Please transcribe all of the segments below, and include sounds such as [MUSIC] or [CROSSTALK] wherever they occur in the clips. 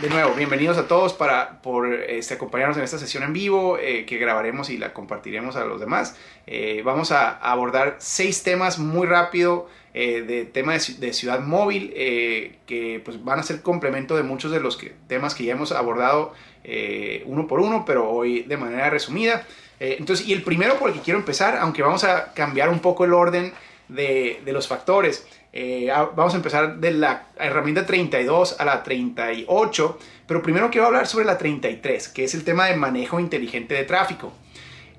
de nuevo, bienvenidos a todos para, por este, acompañarnos en esta sesión en vivo eh, que grabaremos y la compartiremos a los demás. Eh, vamos a, abordar seis temas muy rápido eh, de tema de, ciudad móvil que pues, van a ser complemento de muchos de los temas que ya hemos abordado uno por uno, pero hoy de manera resumida. entonces, y el primero por el que quiero empezar, aunque vamos a cambiar un poco el orden de, de los factores, eh, vamos a empezar de la herramienta 32 a la 38, pero primero quiero hablar sobre la 33, que es el tema de manejo inteligente de tráfico.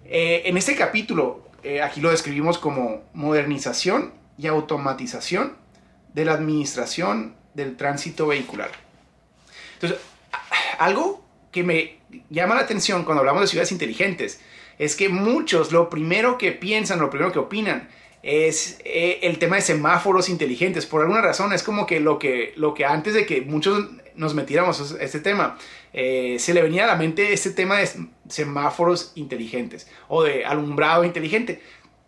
Eh, en este capítulo, eh, aquí lo describimos como modernización y automatización de la administración del tránsito vehicular. Entonces, algo que me llama la atención cuando hablamos de ciudades inteligentes es que muchos lo primero que piensan, lo primero que opinan, es eh, el tema de semáforos inteligentes. Por alguna razón es como que lo que, lo que antes de que muchos nos metiéramos a este tema, eh, se le venía a la mente este tema de semáforos inteligentes o de alumbrado inteligente.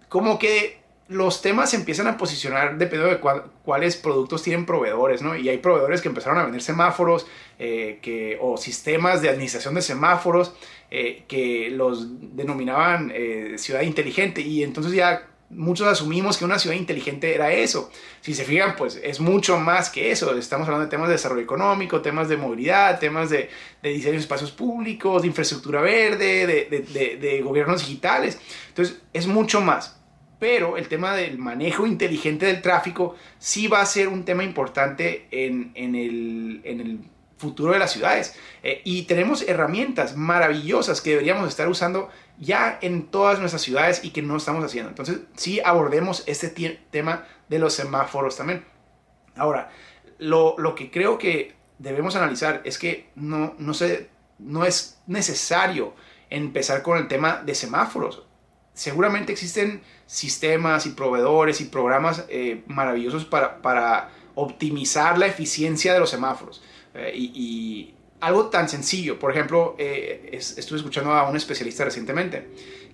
Como que los temas se empiezan a posicionar dependiendo de cuáles productos tienen proveedores, ¿no? Y hay proveedores que empezaron a vender semáforos eh, que, o sistemas de administración de semáforos que los denominaban ciudad inteligente y entonces ya muchos asumimos que una ciudad inteligente era eso. Si se fijan, pues es mucho más que eso. Estamos hablando de temas de desarrollo económico, temas de movilidad, temas de, diseño de espacios públicos, de infraestructura verde, de, gobiernos digitales. Entonces, es mucho más. Pero el tema del manejo inteligente del tráfico sí va a ser un tema importante en, en el futuro de las ciudades. Eh, y tenemos herramientas maravillosas que deberíamos estar usando ya en todas nuestras ciudades y que no estamos haciendo. Entonces, sí abordemos este tema de los semáforos también. Ahora, lo, que creo que debemos analizar es que no, no, no es necesario empezar con el tema de semáforos. Seguramente existen sistemas y proveedores y programas eh, maravillosos para, para optimizar la eficiencia de los semáforos. Eh, y, algo tan sencillo, por ejemplo, eh, estuve escuchando a un especialista recientemente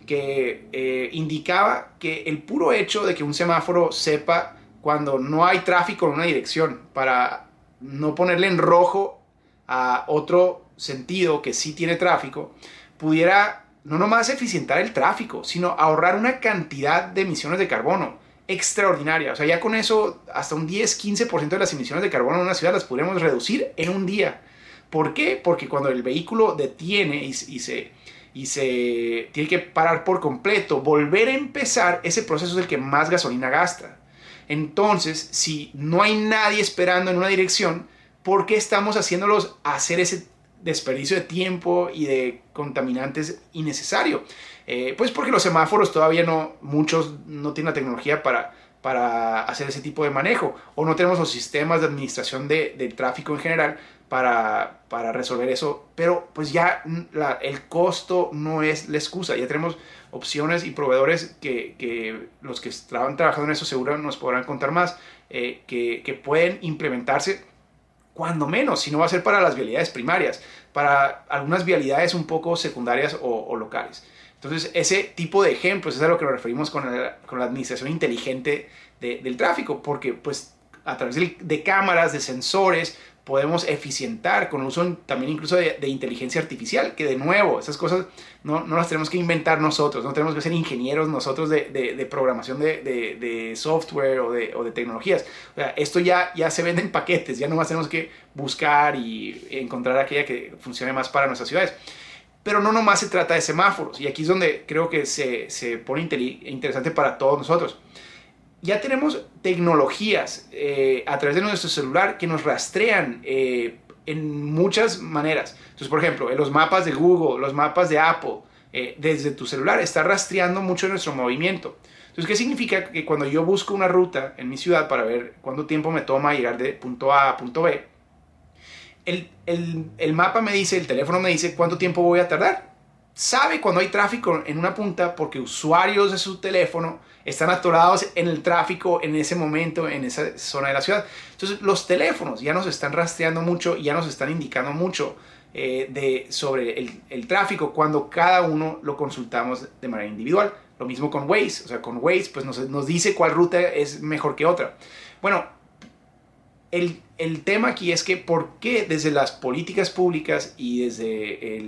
que eh, indicaba que el puro hecho de que un semáforo sepa cuando no hay tráfico en una dirección para no ponerle en rojo a otro sentido que sí tiene tráfico, pudiera no nomás eficientar el tráfico, sino ahorrar una cantidad de emisiones de carbono extraordinaria. O sea, ya con eso, hasta un 10-15% de las emisiones de carbono en una ciudad las podríamos reducir en un día. ¿Por qué? Porque cuando el vehículo detiene y, se, y se tiene que parar por completo, volver a empezar, ese proceso es el que más gasolina gasta. Entonces, si no hay nadie esperando en una dirección, ¿por qué estamos haciéndolos hacer ese desperdicio de tiempo y de contaminantes innecesario? Eh, pues porque los semáforos todavía no, muchos no tienen la tecnología para, para hacer ese tipo de manejo o no tenemos los sistemas de administración de, del tráfico en general para, para, resolver eso, pero pues ya el costo no es la excusa, ya tenemos opciones y proveedores que, que los que estaban trabajando en eso seguro nos podrán contar más, eh, que, que, pueden implementarse cuando menos, si no va a ser para las vialidades primarias, para algunas vialidades un poco secundarias o locales. Entonces, ese tipo de ejemplos es a lo que nos referimos con la, administración inteligente del tráfico, porque pues a través de, cámaras, de sensores, podemos eficientar con el uso también incluso de, inteligencia artificial, que de nuevo, esas cosas no, no, las tenemos que inventar nosotros, no tenemos que ser ingenieros nosotros de, de programación de, software o, de, o de tecnologías. O sea, esto ya, ya se vende en paquetes, ya nomás tenemos que buscar y encontrar aquella que funcione más para nuestras ciudades. Pero no nomás se trata de semáforos, y aquí es donde creo que se, se pone interesante para todos nosotros. Ya tenemos tecnologías eh, a través de nuestro celular que nos rastrean eh, en muchas maneras. Entonces, por ejemplo, en los mapas de Google, los mapas de Apple, eh, desde tu celular está rastreando mucho nuestro movimiento. Entonces, ¿qué significa? Que cuando yo busco una ruta en mi ciudad para ver cuánto tiempo me toma llegar de punto A a punto B, el, mapa me dice, el teléfono me dice cuánto tiempo voy a tardar. Sabe cuando hay tráfico en una punta porque usuarios de su teléfono están atorados en el tráfico en ese momento, en esa zona de la ciudad. Entonces los teléfonos ya nos están rastreando mucho, ya nos están indicando mucho eh, de, sobre el, tráfico cuando cada uno lo consultamos de manera individual. Lo mismo con Waze, o sea, con Waze pues nos, nos dice cuál ruta es mejor que otra. Bueno, el, el, tema aquí es que por qué desde las políticas públicas y desde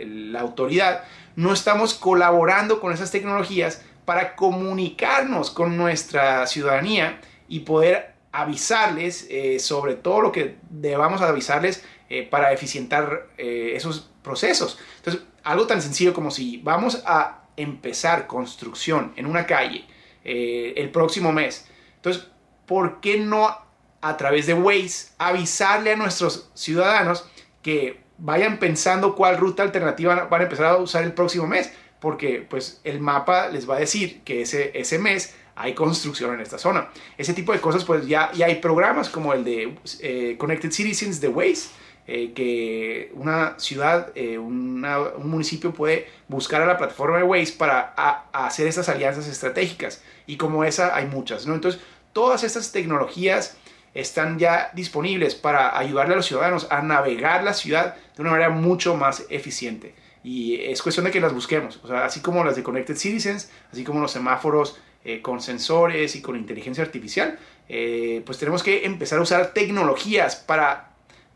la autoridad no estamos colaborando con esas tecnologías para comunicarnos con nuestra ciudadanía y poder avisarles eh, sobre todo lo que debamos avisarles eh, para eficientar eh, esos procesos. Entonces, algo tan sencillo como si vamos a empezar construcción en una calle el próximo mes, entonces, ¿por qué no a través de Waze avisarle a nuestros ciudadanos que vayan pensando cuál ruta alternativa van a empezar a usar el próximo mes? Porque pues el mapa les va a decir que ese, ese mes hay construcción en esta zona. Ese tipo de cosas, pues ya, ya hay programas como el de eh, Connected Citizens de Waze, eh, que una ciudad, eh, un municipio puede buscar a la plataforma de Waze para hacer estas alianzas estratégicas. Y como esa hay muchas, ¿no? Entonces, todas estas tecnologías están ya disponibles para ayudarle a los ciudadanos a navegar la ciudad de una manera mucho más eficiente. Y es cuestión de que las busquemos, o sea, así como las de Connected Citizens, así como los semáforos eh, con sensores y con inteligencia artificial, eh, pues tenemos que empezar a usar tecnologías para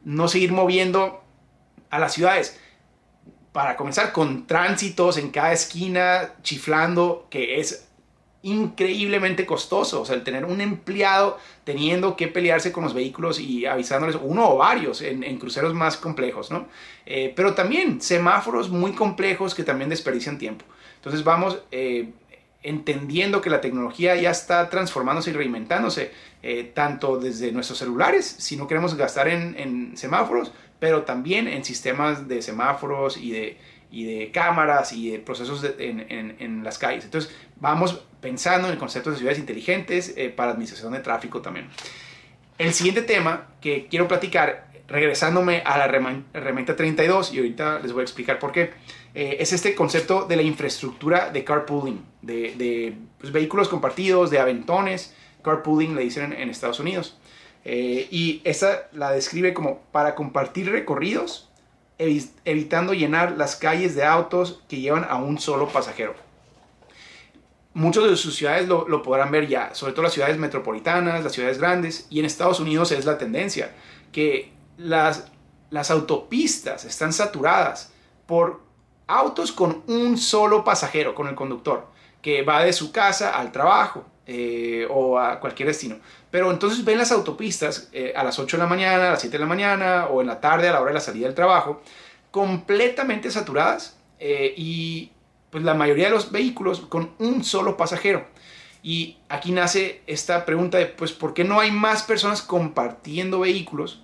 no seguir moviendo a las ciudades. Para comenzar con tránsitos en cada esquina, chiflando, que es increíblemente costoso. O sea, el tener un empleado teniendo que pelearse con los vehículos y avisándoles uno o varios en, cruceros más complejos, ¿no? Eh, pero también semáforos muy complejos que también desperdician tiempo. Entonces vamos entendiendo que la tecnología ya está transformándose y reinventándose, eh, tanto desde nuestros celulares, si no queremos gastar en, semáforos, pero también en sistemas de semáforos y de, y de cámaras y de procesos en, las calles. Entonces, vamos pensando en el concepto de ciudades inteligentes eh, para administración de tráfico también. El siguiente tema que quiero platicar, regresándome a la herramienta 32, y ahorita les voy a explicar por qué, eh, es este concepto de la infraestructura de carpooling, de, pues, vehículos compartidos, de aventones. Carpooling le dicen en, Estados Unidos. Eh, y esta la describe como para compartir recorridos, evitando llenar las calles de autos que llevan a un solo pasajero. Muchos de sus ciudades lo, podrán ver ya, sobre todo las ciudades metropolitanas, las ciudades grandes, y en Estados Unidos es la tendencia, que las, las autopistas están saturadas por autos con un solo pasajero, con el conductor, que va de su casa al trabajo eh, o a cualquier destino. Pero entonces ven las autopistas eh, a las 8 de la mañana, a las 7 de la mañana o en la tarde a la hora de la salida del trabajo, completamente saturadas eh, y pues la mayoría de los vehículos con un solo pasajero. Y aquí nace esta pregunta de, pues, ¿por qué no hay más personas compartiendo vehículos?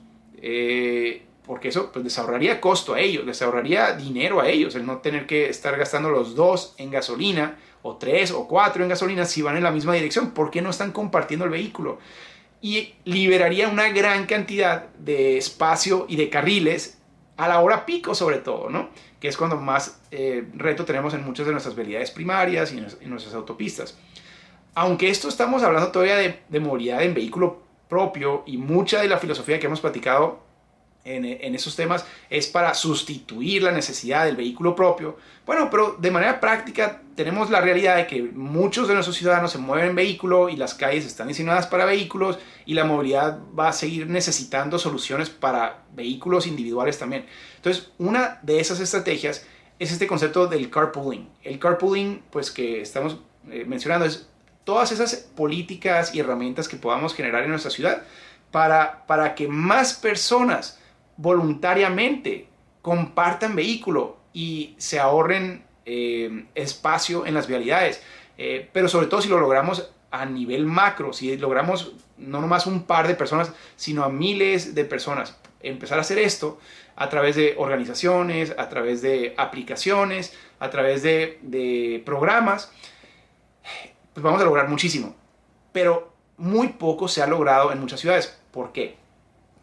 porque eso pues, les ahorraría costo a ellos, les ahorraría dinero a ellos, el no tener que estar gastando los dos en gasolina, o tres o cuatro en gasolina si van en la misma dirección, ¿por qué no están compartiendo el vehículo? Y liberaría una gran cantidad de espacio y de carriles a la hora pico sobre todo, ¿no? Que es cuando más eh, reto tenemos en muchas de nuestras vialidades primarias y en, nuestras autopistas. Aunque esto estamos hablando todavía de, de movilidad en vehículo propio y mucha de la filosofía que hemos platicado en, esos temas es para sustituir la necesidad del vehículo propio. Bueno, pero de manera práctica tenemos la realidad de que muchos de nuestros ciudadanos se mueven en vehículo y las calles están diseñadas para vehículos y la movilidad va a seguir necesitando soluciones para vehículos individuales también. Entonces, una de esas estrategias es este concepto del carpooling. El carpooling, pues que estamos eh, mencionando, es todas esas políticas y herramientas que podamos generar en nuestra ciudad para, para que más personas voluntariamente compartan vehículo y se ahorren eh, espacio en las vialidades. Eh, pero sobre todo si lo logramos a nivel macro, si logramos no nomás un par de personas, sino a miles de personas. Empezar a hacer esto a través de organizaciones, a través de aplicaciones, a través de, de programas, pues vamos a lograr muchísimo. Pero muy poco se ha logrado en muchas ciudades. ¿Por qué?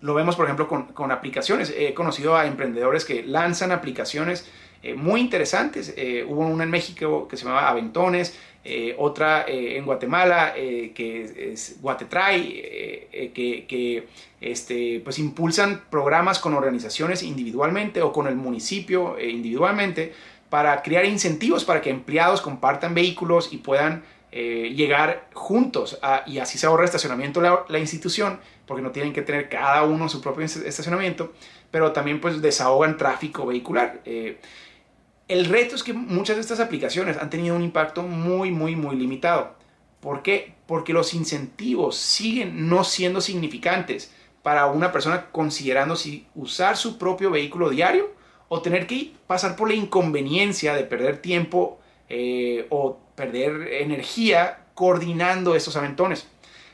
Lo vemos, por ejemplo, con, aplicaciones. He conocido a emprendedores que lanzan aplicaciones eh, muy interesantes. Eh, hubo una en México que se llamaba Aventones, eh, otra en Guatemala que es Guatetray, que, que este, pues impulsan programas con organizaciones individualmente o con el municipio individualmente para crear incentivos para que empleados compartan vehículos y puedan eh, llegar juntos y así se ahorra estacionamiento la, la, institución porque no tienen que tener cada uno su propio estacionamiento, pero también pues desahogan tráfico vehicular. Eh, el reto es que muchas de estas aplicaciones han tenido un impacto muy, muy, muy limitado. ¿Por qué? Porque los incentivos siguen no siendo significantes para una persona considerando si usar su propio vehículo diario o tener que pasar por la inconveniencia de perder tiempo eh, o perder energía coordinando estos aventones.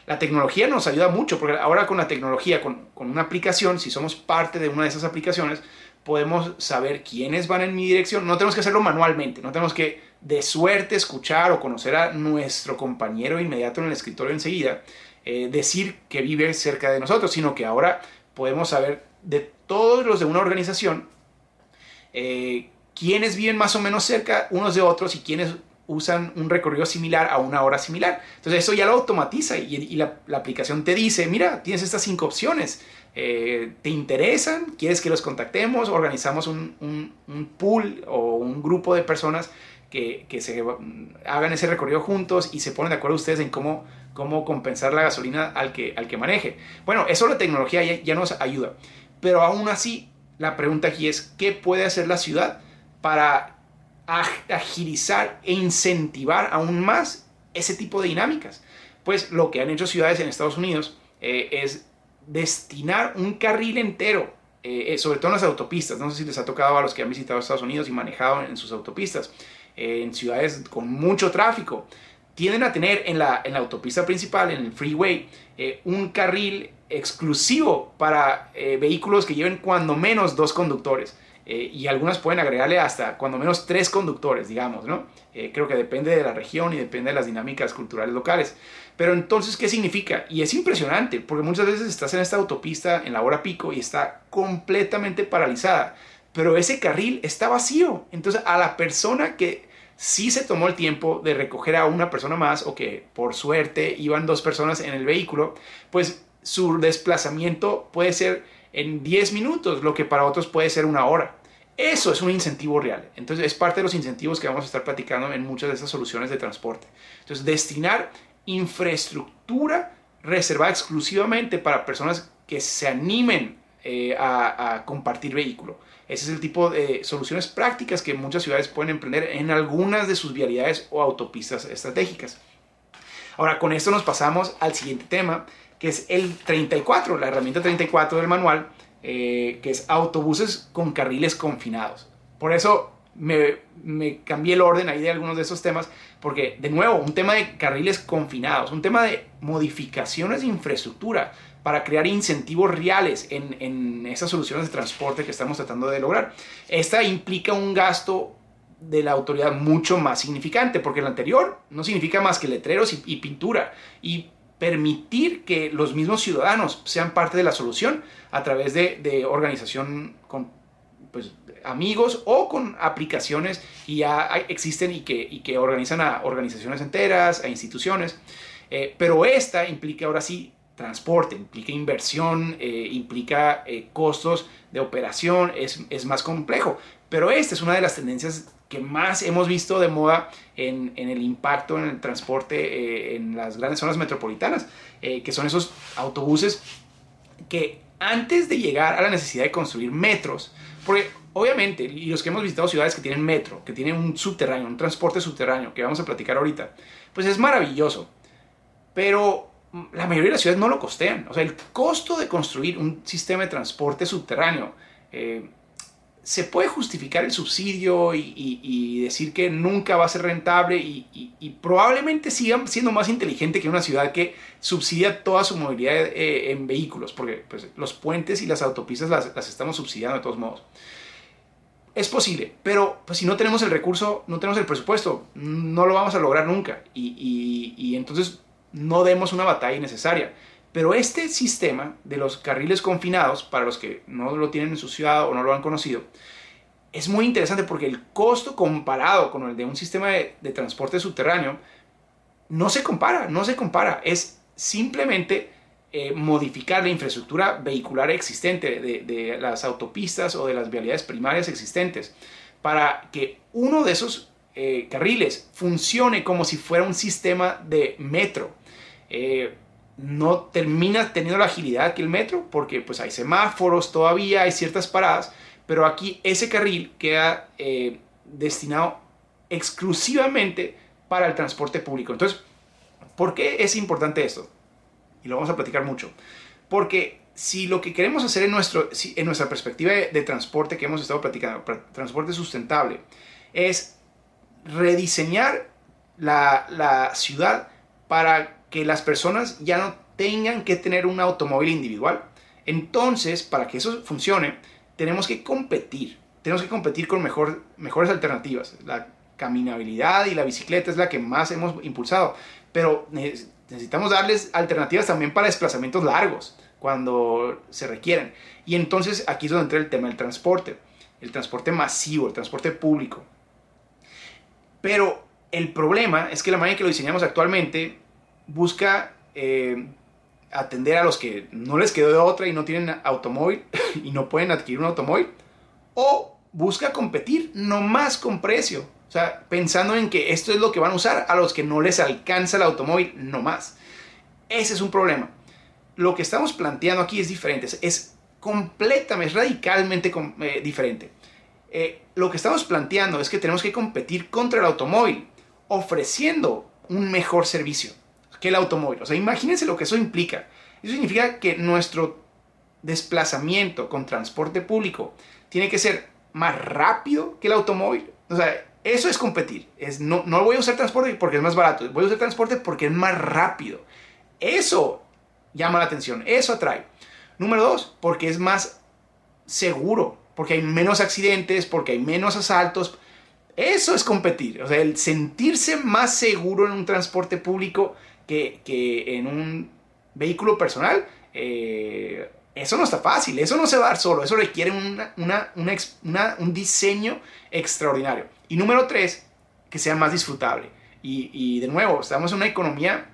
La tecnología nos ayuda mucho, porque ahora con la tecnología, con, una aplicación, si somos parte de una de esas aplicaciones, podemos saber quiénes van en mi dirección. No tenemos que hacerlo manualmente, no tenemos que de suerte escuchar o conocer a nuestro compañero inmediato en el escritorio enseguida, eh, decir que vive cerca de nosotros, sino que ahora podemos saber de todos los de una organización eh, quiénes viven más o menos cerca unos de otros y quiénes usan un recorrido similar a una hora similar. Entonces eso ya lo automatiza y, la, aplicación te dice, mira, tienes estas cinco opciones. Eh, ¿Te interesan? ¿Quieres que los contactemos? Organizamos un, pool o un grupo de personas que, se hagan ese recorrido juntos y se ponen de acuerdo ustedes en cómo, cómo compensar la gasolina al que, al que maneje. Bueno, eso la tecnología ya nos ayuda. Pero aún así, la pregunta aquí es, ¿qué puede hacer la ciudad? para agilizar e incentivar aún más ese tipo de dinámicas. Pues lo que han hecho ciudades en Estados Unidos eh, es destinar un carril entero, eh, eh, sobre todo en las autopistas. No sé si les ha tocado a los que han visitado Estados Unidos y manejado en sus autopistas, en ciudades con mucho tráfico. Tienden a tener en la, en la autopista principal, en el freeway, un carril exclusivo para vehículos que lleven cuando menos dos conductores. Eh, y algunas pueden agregarle hasta cuando menos tres conductores, digamos, ¿no? Eh, creo que depende de la región y depende de las dinámicas culturales locales. Pero entonces, ¿qué significa? Y es impresionante, porque muchas veces estás en esta autopista en la hora pico y está completamente paralizada, pero ese carril está vacío. Entonces, a la persona que sí se tomó el tiempo de recoger a una persona más o que por suerte iban dos personas en el vehículo, pues su desplazamiento puede ser en 10 minutos, lo que para otros puede ser una hora. Eso es un incentivo real. Entonces es parte de los incentivos que vamos a estar platicando en muchas de estas soluciones de transporte. Entonces destinar infraestructura reservada exclusivamente para personas que se animen eh, a, compartir vehículo. Ese es el tipo de soluciones prácticas que muchas ciudades pueden emprender en algunas de sus vialidades o autopistas estratégicas. Ahora, con esto nos pasamos al siguiente tema, que es el 34, la herramienta 34 del manual, eh, que es autobuses con carriles confinados. Por eso me, cambié el orden ahí de algunos de esos temas, porque de nuevo, un tema de carriles confinados, un tema de modificaciones de infraestructura para crear incentivos reales en, esas soluciones de transporte que estamos tratando de lograr. Esta implica un gasto de la autoridad mucho más significante, porque el anterior no significa más que letreros y, pintura. Permitir que los mismos ciudadanos sean parte de la solución a través de, organización con pues, amigos o con aplicaciones que ya existen y que, organizan a organizaciones enteras, a instituciones. Eh, pero esta implica ahora sí transporte, implica inversión, eh, implica eh, costos de operación, es, es, más complejo. Pero esta es una de las tendencias que más hemos visto de moda en, el impacto en el transporte eh, en las grandes zonas metropolitanas, eh, que son esos autobuses que antes de llegar a la necesidad de construir metros, porque obviamente, y los que hemos visitado ciudades que tienen metro, que tienen un subterráneo, un transporte subterráneo, que vamos a platicar ahorita, pues es maravilloso, pero la mayoría de las ciudades no lo costean. O sea, el costo de construir un sistema de transporte subterráneo eh, se puede justificar el subsidio y, decir que nunca va a ser rentable y, probablemente sigan siendo más inteligente que una ciudad que subsidia toda su movilidad eh, en vehículos, porque pues, los puentes y las autopistas las, estamos subsidiando de todos modos. Es posible, pero pues, si no tenemos el recurso, no tenemos el presupuesto, no lo vamos a lograr nunca y entonces no demos una batalla innecesaria. Pero este sistema de los carriles confinados, para los que no lo tienen en su ciudad o no lo han conocido, es muy interesante porque el costo comparado con el de un sistema de, transporte subterráneo no se compara, no se compara. Es simplemente eh, modificar la infraestructura vehicular existente de, las autopistas o de las vialidades primarias existentes para que uno de esos eh, carriles funcione como si fuera un sistema de metro. Eh, no termina teniendo la agilidad que el metro porque pues hay semáforos todavía, hay ciertas paradas, pero aquí ese carril queda eh, destinado exclusivamente para el transporte público. Entonces, ¿por qué es importante esto? Y lo vamos a platicar mucho. Porque si lo que queremos hacer en, nuestro, en nuestra perspectiva de, transporte que hemos estado platicando, transporte sustentable, es rediseñar la, la ciudad para que las personas ya no tengan que tener un automóvil individual. Entonces, para que eso funcione, tenemos que competir. Tenemos que competir con mejor, mejores alternativas. La caminabilidad y la bicicleta es la que más hemos impulsado. Pero necesitamos darles alternativas también para desplazamientos largos cuando se requieren. Y entonces aquí es donde entra el tema del transporte. El transporte masivo, el transporte público. Pero el problema es que la manera en que lo diseñamos actualmente busca eh, atender a los que no les quedó de otra y no tienen automóvil [LAUGHS] y no pueden adquirir un automóvil. O busca competir nomás con precio. O sea, pensando en que esto es lo que van a usar a los que no les alcanza el automóvil nomás. Ese es un problema. Lo que estamos planteando aquí es diferente. Es completamente, es radicalmente eh, diferente. Eh, lo que estamos planteando es que tenemos que competir contra el automóvil ofreciendo un mejor servicio que el automóvil. O sea, imagínense lo que eso implica. Eso significa que nuestro desplazamiento con transporte público tiene que ser más rápido que el automóvil. O sea, eso es competir. Es, no, no voy a usar transporte porque es más barato. Voy a usar transporte porque es más rápido. Eso llama la atención. Eso atrae. Número dos, porque es más seguro. Porque hay menos accidentes, porque hay menos asaltos. Eso es competir. O sea, el sentirse más seguro en un transporte público que, en un vehículo personal, eh, eso no está fácil, eso no se va a dar solo, eso requiere un diseño extraordinario. Y número tres, que sea más disfrutable. Y, de nuevo, estamos en una economía,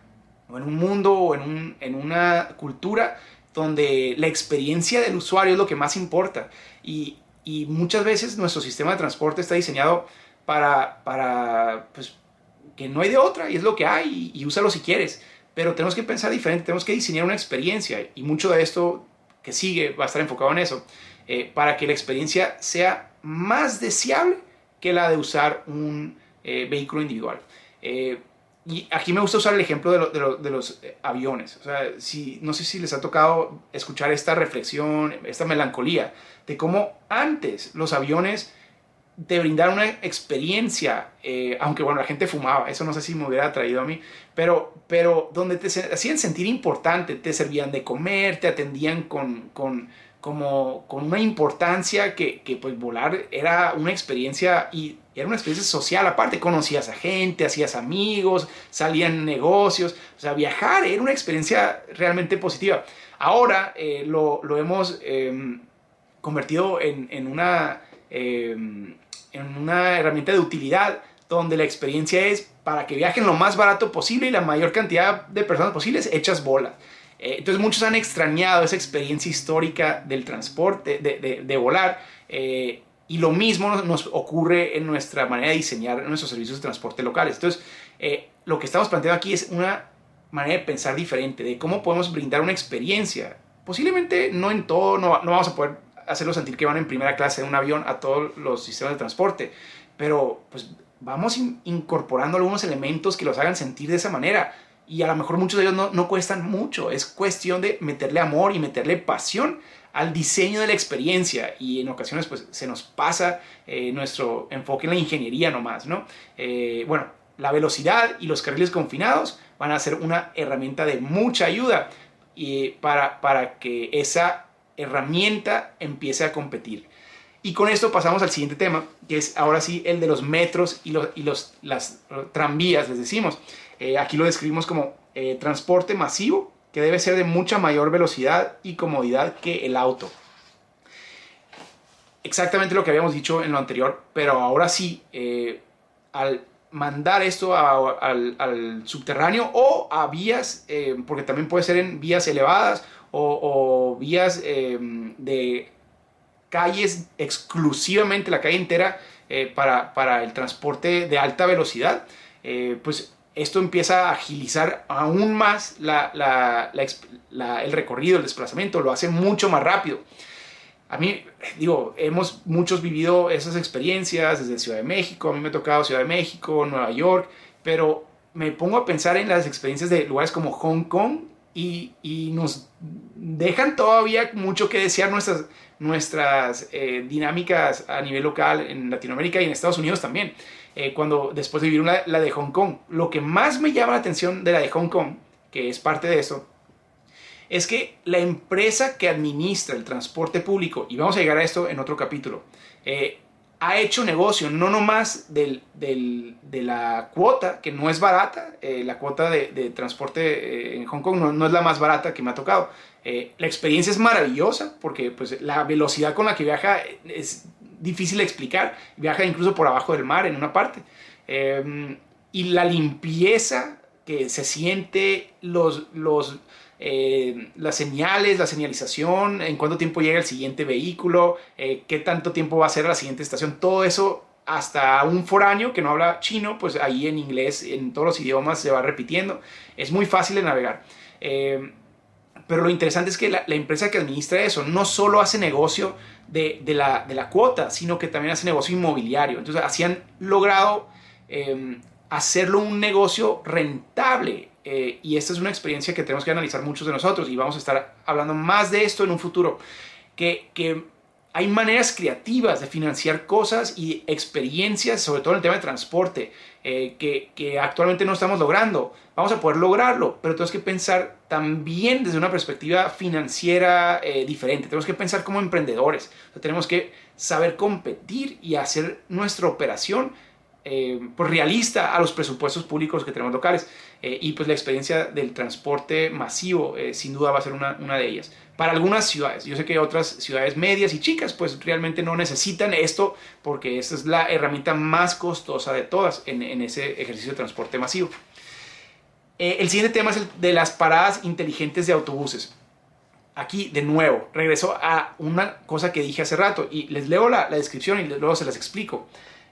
o en un mundo, o en, en una cultura donde la experiencia del usuario es lo que más importa. Y, y muchas veces nuestro sistema de transporte está diseñado para, para pues, que no hay de otra y es lo que hay y, úsalo si quieres. Pero tenemos que pensar diferente, tenemos que diseñar una experiencia y mucho de esto que sigue va a estar enfocado en eso, eh, para que la experiencia sea más deseable que la de usar un eh, vehículo individual. Eh, y aquí me gusta usar el ejemplo de, de los aviones. O sea, si, no sé si les ha tocado escuchar esta reflexión, esta melancolía, de cómo antes los aviones te brindar una experiencia, eh, aunque bueno, la gente fumaba, eso no sé si me hubiera traído a mí, pero, pero donde te hacían sentir importante, te servían de comer, te atendían con, con, como, con una importancia que, que, pues volar era una experiencia y era una experiencia social, aparte conocías a gente, hacías amigos, salían negocios, o sea, viajar era una experiencia realmente positiva. Ahora eh, lo, lo, hemos em, convertido en, en una... Em, en una herramienta de utilidad donde la experiencia es para que viajen lo más barato posible y la mayor cantidad de personas posibles hechas bolas. Eh, entonces muchos han extrañado esa experiencia histórica del transporte, de, de, volar. Eh, y lo mismo nos, ocurre en nuestra manera de diseñar nuestros servicios de transporte locales. Entonces, eh, lo que estamos planteando aquí es una manera de pensar diferente, de cómo podemos brindar una experiencia. Posiblemente no en todo, no, no vamos a poder hacerlo sentir que van en primera clase de un avión a todos los sistemas de transporte, pero pues vamos incorporando algunos elementos que los hagan sentir de esa manera. Y a lo mejor muchos de ellos no, no cuestan mucho, es cuestión de meterle amor y meterle pasión al diseño de la experiencia y en ocasiones pues se nos pasa eh, nuestro enfoque en la ingeniería nomás, ¿no? Eh, bueno, la velocidad y los carriles confinados van a ser una herramienta de mucha ayuda y para, para que esa herramienta empiece a competir. Y con esto pasamos al siguiente tema, que es ahora sí el de los metros y, los, y los, las tranvías, les decimos. Eh, aquí lo describimos como eh, transporte masivo, que debe ser de mucha mayor velocidad y comodidad que el auto. Exactamente lo que habíamos dicho en lo anterior, pero ahora sí, eh, al mandar esto al, al, subterráneo o a vías, porque también puede ser en vías elevadas o, vías em, de calles exclusivamente, la calle entera, eh, para, para, el transporte de alta velocidad, eh, pues esto empieza a agilizar aún más la, el recorrido, el desplazamiento, lo hace mucho más rápido. A mí, digo, hemos muchos vivido esas experiencias desde Ciudad de México, a mí me ha tocado Ciudad de México, Nueva York, pero me pongo a pensar en las experiencias de lugares como Hong Kong y, nos dejan todavía mucho que desear nuestras, nuestras eh, dinámicas a nivel local en Latinoamérica y en Estados Unidos también. Eh, cuando después de vivir la, de Hong Kong, lo que más me llama la atención de la de Hong Kong, que es parte de esto, es que la empresa que administra el transporte público, y vamos a llegar a esto en otro capítulo, eh, ha hecho negocio no nomás del, del, de la cuota, que no es barata, eh, la cuota de, transporte eh, en Hong Kong no, no, es la más barata que me ha tocado. Eh, la experiencia es maravillosa porque pues, la velocidad con la que viaja es difícil de explicar, viaja incluso por abajo del mar en una parte. y la limpieza que se siente, los, los, eh, las señales, la señalización, en cuánto tiempo llega el siguiente vehículo, eh, qué tanto tiempo va a ser la siguiente estación, todo eso hasta un foráneo que no habla chino, pues ahí en inglés, en todos los idiomas se va repitiendo. Es muy fácil de navegar. Eh, pero lo interesante es que la, empresa que administra eso no solo hace negocio de, la, de, la, cuota, sino que también hace negocio inmobiliario. Entonces, así han logrado hacerlo un negocio rentable. Eh, y esta es una experiencia que tenemos que analizar muchos de nosotros y vamos a estar hablando más de esto en un futuro. Que, que hay maneras creativas de financiar cosas y experiencias, sobre todo en el tema de transporte, eh, que, que, actualmente no estamos logrando. Vamos a poder lograrlo, pero tenemos que pensar también desde una perspectiva financiera eh, diferente. Tenemos que pensar como emprendedores. tenemos que saber competir y hacer nuestra operación eh, pues realista a los presupuestos públicos que tenemos locales. Eh, y pues la experiencia del transporte masivo eh, sin duda va a ser una, una, de ellas. Para algunas ciudades, yo sé que otras ciudades medias y chicas pues realmente no necesitan esto porque esta es la herramienta más costosa de todas en, en ese ejercicio de transporte masivo. el siguiente tema es el de las paradas inteligentes de autobuses aquí de nuevo, regreso a una cosa que dije hace rato y les leo la, la descripción y luego se las explico.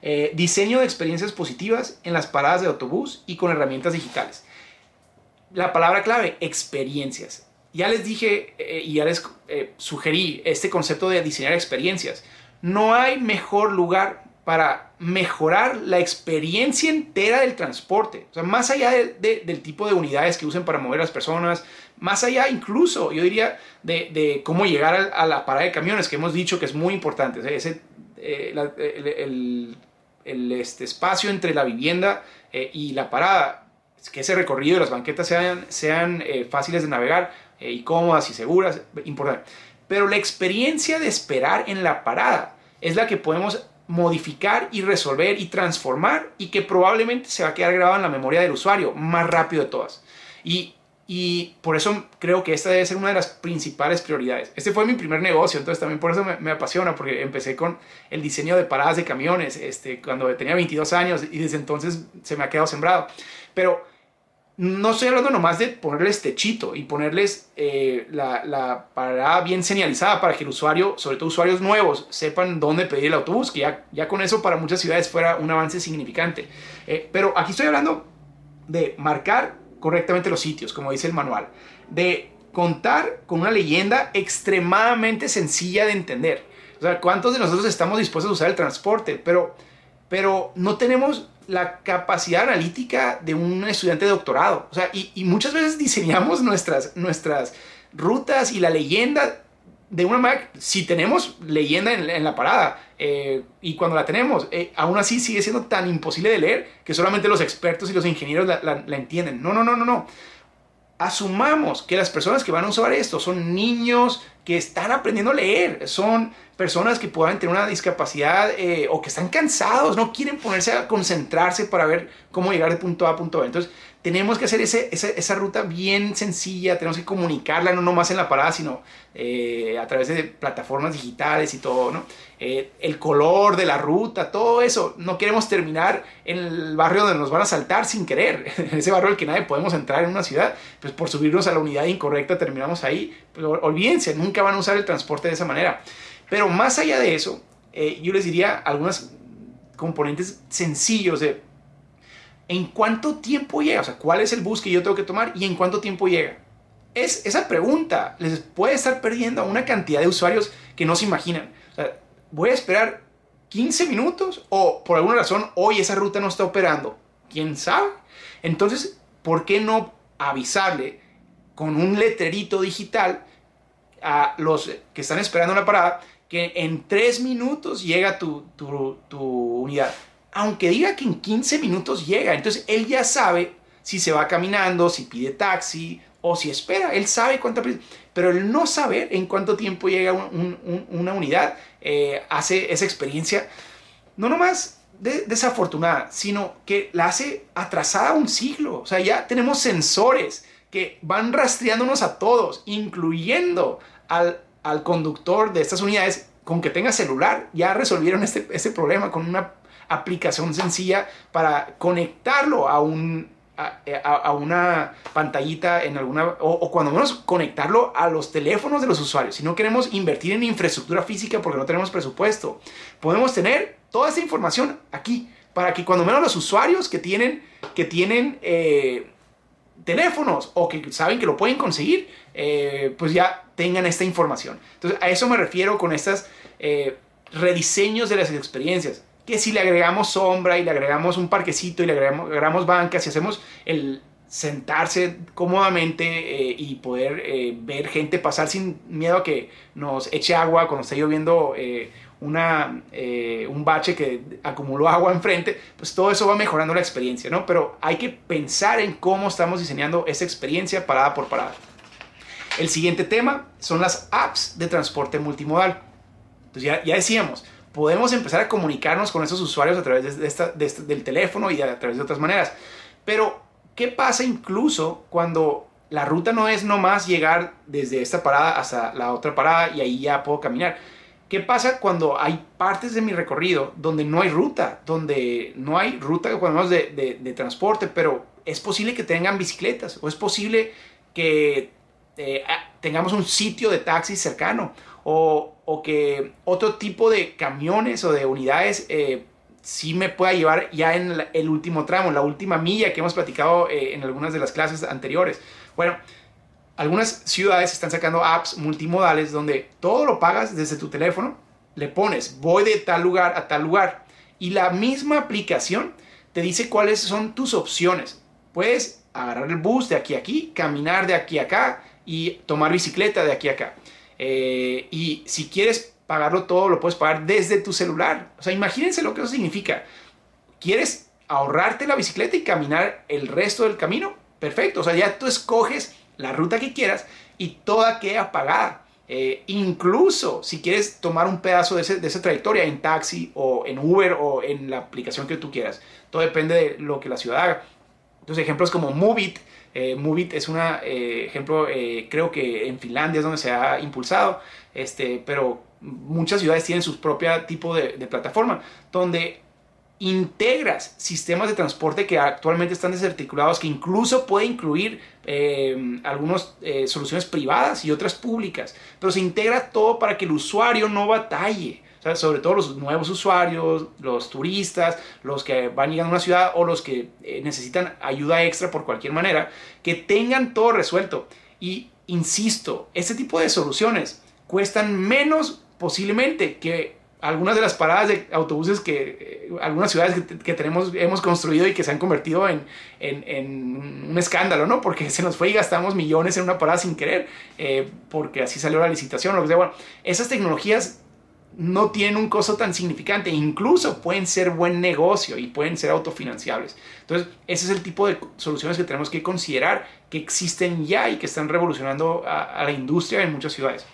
Eh, diseño de experiencias positivas en las paradas de autobús y con herramientas digitales. La palabra clave, experiencias. Ya les dije eh, y ya les eh, sugerí este concepto de diseñar experiencias. No hay mejor lugar para mejorar la experiencia entera del transporte. O sea, más allá del tipo de unidades que usen para mover a las personas, más allá incluso, yo diría, de, cómo llegar a, la parada de camiones, que hemos dicho que es muy importante. ese, el, el este, espacio entre la vivienda eh, y la parada, que ese recorrido de las banquetas sean, sean eh, fáciles de navegar eh, y cómodas y seguras, importante. Pero la experiencia de esperar en la parada es la que podemos modificar y resolver y transformar y que probablemente se va a quedar grabada en la memoria del usuario más rápido de todas. Y y por eso creo que esta debe ser una de las principales prioridades. Este fue mi primer negocio, entonces también por eso me, apasiona, porque empecé con el diseño de paradas de camiones este, cuando tenía 22 años y desde entonces se me ha quedado sembrado. Pero no estoy hablando nomás de ponerles techito y ponerles eh, la, la, parada bien señalizada para que el usuario, sobre todo usuarios nuevos, sepan dónde pedir el autobús, que ya, ya con eso para muchas ciudades fuera un avance significante. Eh, pero aquí estoy hablando de marcar correctamente los sitios, como dice el manual, de contar con una leyenda extremadamente sencilla de entender. O sea, ¿cuántos de nosotros estamos dispuestos a usar el transporte? Pero, pero no tenemos la capacidad analítica de un estudiante de doctorado. O sea, y, y muchas veces diseñamos nuestras, nuestras rutas y la leyenda de una manera, si tenemos leyenda en, la parada eh, y cuando la tenemos, eh, aún así sigue siendo tan imposible de leer que solamente los expertos y los ingenieros la, entienden. No, no, no, no, no. Asumamos que las personas que van a usar esto son niños que están aprendiendo a leer, son personas que puedan tener una discapacidad eh, o que están cansados, no quieren ponerse a concentrarse para ver cómo llegar de punto A a punto B. Entonces, tenemos que hacer ese, esa, ruta bien sencilla, tenemos que comunicarla no nomás en la parada, sino eh, a través de plataformas digitales y todo, ¿no? Eh, el color de la ruta, todo eso. No queremos terminar en el barrio donde nos van a saltar sin querer, en [LAUGHS] ese barrio al que nadie podemos entrar en una ciudad, pues por subirnos a la unidad incorrecta terminamos ahí. Pues olvídense, nunca van a usar el transporte de esa manera. Pero más allá de eso, eh, yo les diría algunos componentes sencillos de en cuánto tiempo llega, o sea, cuál es el bus que yo tengo que tomar y en cuánto tiempo llega. Es, esa pregunta les puede estar perdiendo a una cantidad de usuarios que no se imaginan. O sea, voy a esperar 15 minutos o por alguna razón hoy esa ruta no está operando. ¿Quién sabe? Entonces, ¿por qué no avisarle con un letrerito digital a los que están esperando la parada que en 3 minutos llega tu, tu, tu unidad? Aunque diga que en 15 minutos llega, entonces él ya sabe si se va caminando, si pide taxi o si espera, él sabe cuánto pero el no saber en cuánto tiempo llega una unidad eh, hace esa experiencia no nomás desafortunada, sino que la hace atrasada un siglo. O sea, ya tenemos sensores que van rastreándonos a todos, incluyendo al, al conductor de estas unidades con que tenga celular. Ya resolvieron este, este problema con una aplicación sencilla para conectarlo a un a, una pantallita en alguna o, cuando menos conectarlo a los teléfonos de los usuarios. Si no queremos invertir en infraestructura física porque no tenemos presupuesto, podemos tener toda esa información aquí para que cuando menos los usuarios que tienen que tienen eh, teléfonos o que saben que lo pueden conseguir, eh, pues ya tengan esta información. Entonces a eso me refiero con estas eh, rediseños de las experiencias que si le agregamos sombra y le agregamos un parquecito y le agregamos, agregamos bancas y hacemos el sentarse cómodamente eh, y poder eh, ver gente pasar sin miedo a que nos eche agua cuando esté lloviendo eh, una, un bache que acumuló agua enfrente, pues todo eso va mejorando la experiencia, ¿no? Pero hay que pensar en cómo estamos diseñando esa experiencia parada por parada. El siguiente tema son las apps de transporte multimodal. Entonces ya, ya decíamos, podemos empezar a comunicarnos con esos usuarios a través de esta, del teléfono y a través de otras maneras. Pero, ¿qué pasa incluso cuando la ruta no es nomás llegar desde esta parada hasta la otra parada y ahí ya puedo caminar? ¿Qué pasa cuando hay partes de mi recorrido donde no hay ruta, donde no hay ruta de, de, de transporte, pero es posible que tengan bicicletas o es posible que eh, tengamos un sitio de taxi cercano o, o, que otro tipo de camiones o de unidades eh, sí me pueda llevar ya en el último tramo, la última milla que hemos platicado eh, en algunas de las clases anteriores. Bueno, algunas ciudades están sacando apps multimodales donde todo lo pagas desde tu teléfono, le pones voy de tal lugar a tal lugar y la misma aplicación te dice cuáles son tus opciones. Puedes agarrar el bus de aquí a aquí, caminar de aquí a acá y tomar bicicleta de aquí a acá. Eh, y si quieres pagarlo todo, lo puedes pagar desde tu celular. O sea, imagínense lo que eso significa. ¿Quieres ahorrarte la bicicleta y caminar el resto del camino? Perfecto. O sea, ya tú escoges la ruta que quieras y toda queda pagada. Eh, incluso si quieres tomar un pedazo de, esa trayectoria en taxi o en Uber o en la aplicación que tú quieras. Todo depende de lo que la ciudad haga. Entonces, ejemplos como Movit eh, Movit es un eh, ejemplo, eh, creo que en Finlandia es donde se ha impulsado, este, pero muchas ciudades tienen su propio tipo de, plataforma, donde integras sistemas de transporte que actualmente están desarticulados, que incluso puede incluir algunas soluciones privadas y otras públicas, pero se integra todo para que el usuario no batalle sobre todo los nuevos usuarios, los turistas, los que van llegando a una ciudad o los que eh, necesitan ayuda extra por cualquier manera, que tengan todo resuelto. Y insisto, este tipo de soluciones cuestan menos posiblemente que algunas de las paradas de autobuses que eh, algunas ciudades que, tenemos hemos construido y que se han convertido en, en, un escándalo, ¿no? Porque se nos fue y gastamos millones en una parada sin querer, eh, porque así salió la licitación lo que sea. Bueno, esas tecnologías no tienen un costo tan significante, incluso pueden ser buen negocio y pueden ser autofinanciables. Entonces, ese es el tipo de soluciones que tenemos que considerar que existen ya y que están revolucionando a, la industria en muchas ciudades.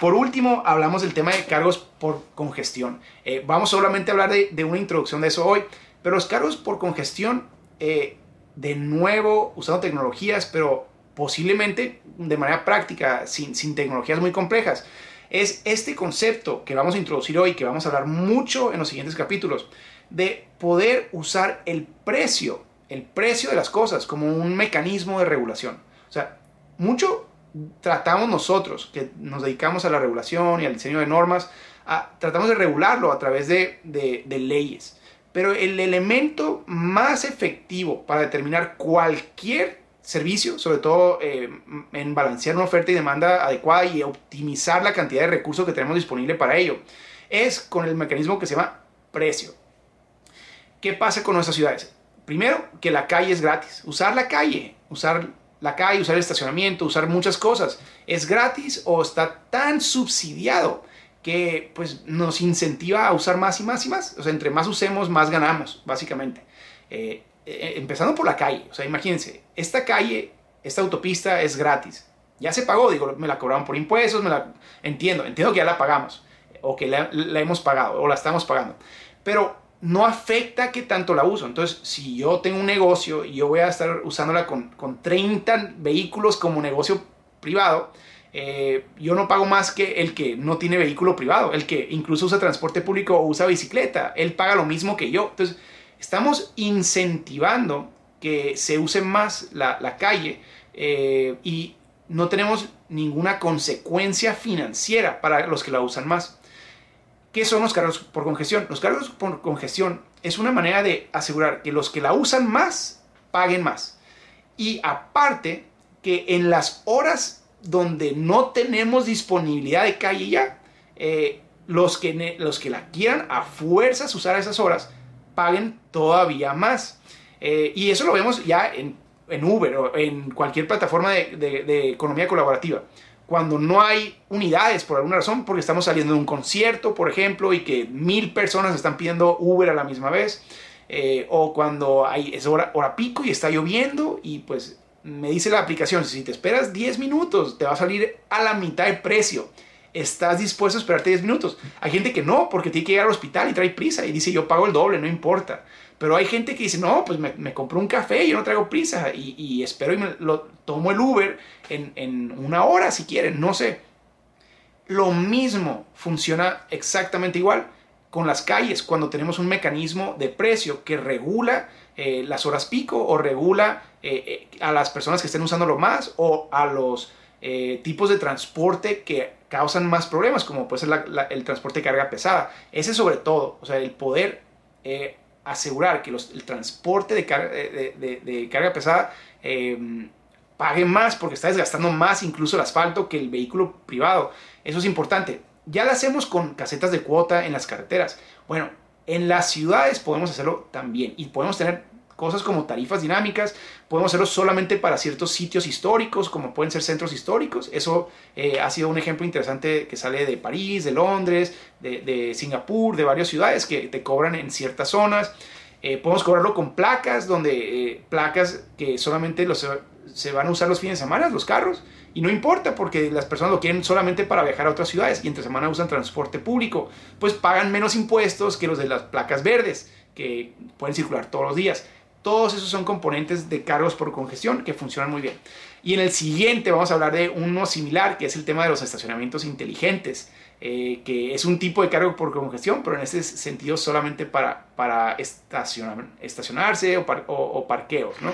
Por último, hablamos del tema de cargos por congestión. Eh, vamos solamente a hablar de, una introducción de eso hoy, pero los cargos por congestión, eh, de nuevo, usando tecnologías, pero posiblemente de manera práctica, sin, sin tecnologías muy complejas es este concepto que vamos a introducir hoy, que vamos a hablar mucho en los siguientes capítulos, de poder usar el precio, el precio de las cosas como un mecanismo de regulación. O sea, mucho tratamos nosotros, que nos dedicamos a la regulación y al diseño de normas, tratamos de regularlo a través de, de, leyes. Pero el elemento más efectivo para determinar cualquier servicio, sobre todo eh, en balancear una oferta y demanda adecuada y optimizar la cantidad de recursos que tenemos disponible para ello, es con el mecanismo que se llama precio. ¿Qué pasa con nuestras ciudades? Primero, que la calle es gratis. Usar la calle, usar la calle, usar el estacionamiento, usar muchas cosas, es gratis o está tan subsidiado que pues nos incentiva a usar más y más y más. O sea, entre más usemos, más ganamos, básicamente. Eh, eh, empezando por la calle. O sea, imagínense, esta calle, esta autopista es gratis. Ya se pagó, digo, me la cobraron por impuestos, me la... Entiendo, entiendo que ya la pagamos, o que la, la hemos pagado, o la estamos pagando. Pero no afecta que tanto la uso. Entonces, si yo tengo un negocio y yo voy a estar usándola con, con 30 vehículos como negocio privado, eh, yo no pago más que el que no tiene vehículo privado, el que incluso usa transporte público o usa bicicleta, él paga lo mismo que yo. Entonces, estamos incentivando que se use más la, calle eh, y no tenemos ninguna consecuencia financiera para los que la usan más. ¿Qué son los cargos por congestión? Los cargos por congestión es una manera de asegurar que los que la usan más paguen más. Y aparte, que en las horas donde no tenemos disponibilidad de calle ya, eh, los, que, los que la quieran a fuerzas usar esas horas, paguen todavía más. Eh, y eso lo vemos ya en, Uber o en cualquier plataforma de, economía colaborativa. Cuando no hay unidades por alguna razón, porque estamos saliendo de un concierto, por ejemplo, y que mil personas están pidiendo Uber a la misma vez, eh, o cuando hay, es hora, hora pico y está lloviendo y pues me dice la aplicación, si te esperas 10 minutos, te va a salir a la mitad de precio. ¿Estás dispuesto a esperarte 10 minutos? Hay gente que no, porque tiene que llegar al hospital y trae prisa y dice, yo pago el doble, no importa. Pero hay gente que dice, no, pues me, me compro un café, yo no traigo prisa y, espero y me tomo el Uber en, en una hora si quieren, no sé. Lo mismo funciona exactamente igual con las calles cuando tenemos un mecanismo de precio que regula eh, las horas pico o regula eh, eh, a las personas que estén usándolo más o a los tipos de transporte que causan más problemas, como puede ser el transporte de carga pesada. Ese sobre todo, o sea, el poder asegurar que el transporte de carga, de, carga pesada pague más porque está desgastando más incluso el asfalto que el vehículo privado. Eso es importante. Ya lo hacemos con casetas de cuota en las carreteras. Bueno, en las ciudades podemos hacerlo también y podemos tener cosas como tarifas dinámicas, podemos hacerlo solamente para ciertos sitios históricos, como pueden ser centros históricos. Eso eh, ha sido un ejemplo interesante que sale de París, de Londres, de, Singapur, de varias ciudades que te cobran en ciertas zonas. Eh, podemos cobrarlo con placas, donde eh, placas que solamente los, se van a usar los fines de semana, los carros, y no importa porque las personas lo quieren solamente para viajar a otras ciudades y entre semana usan transporte público, pues pagan menos impuestos que los de las placas verdes, que pueden circular todos los días. Todos esos son componentes de cargos por congestión que funcionan muy bien. Y en el siguiente vamos a hablar de uno similar, que es el tema de los estacionamientos inteligentes, eh, que es un tipo de cargo por congestión, pero en este sentido solamente para, para estacionar, estacionarse o, o parqueos. ¿no?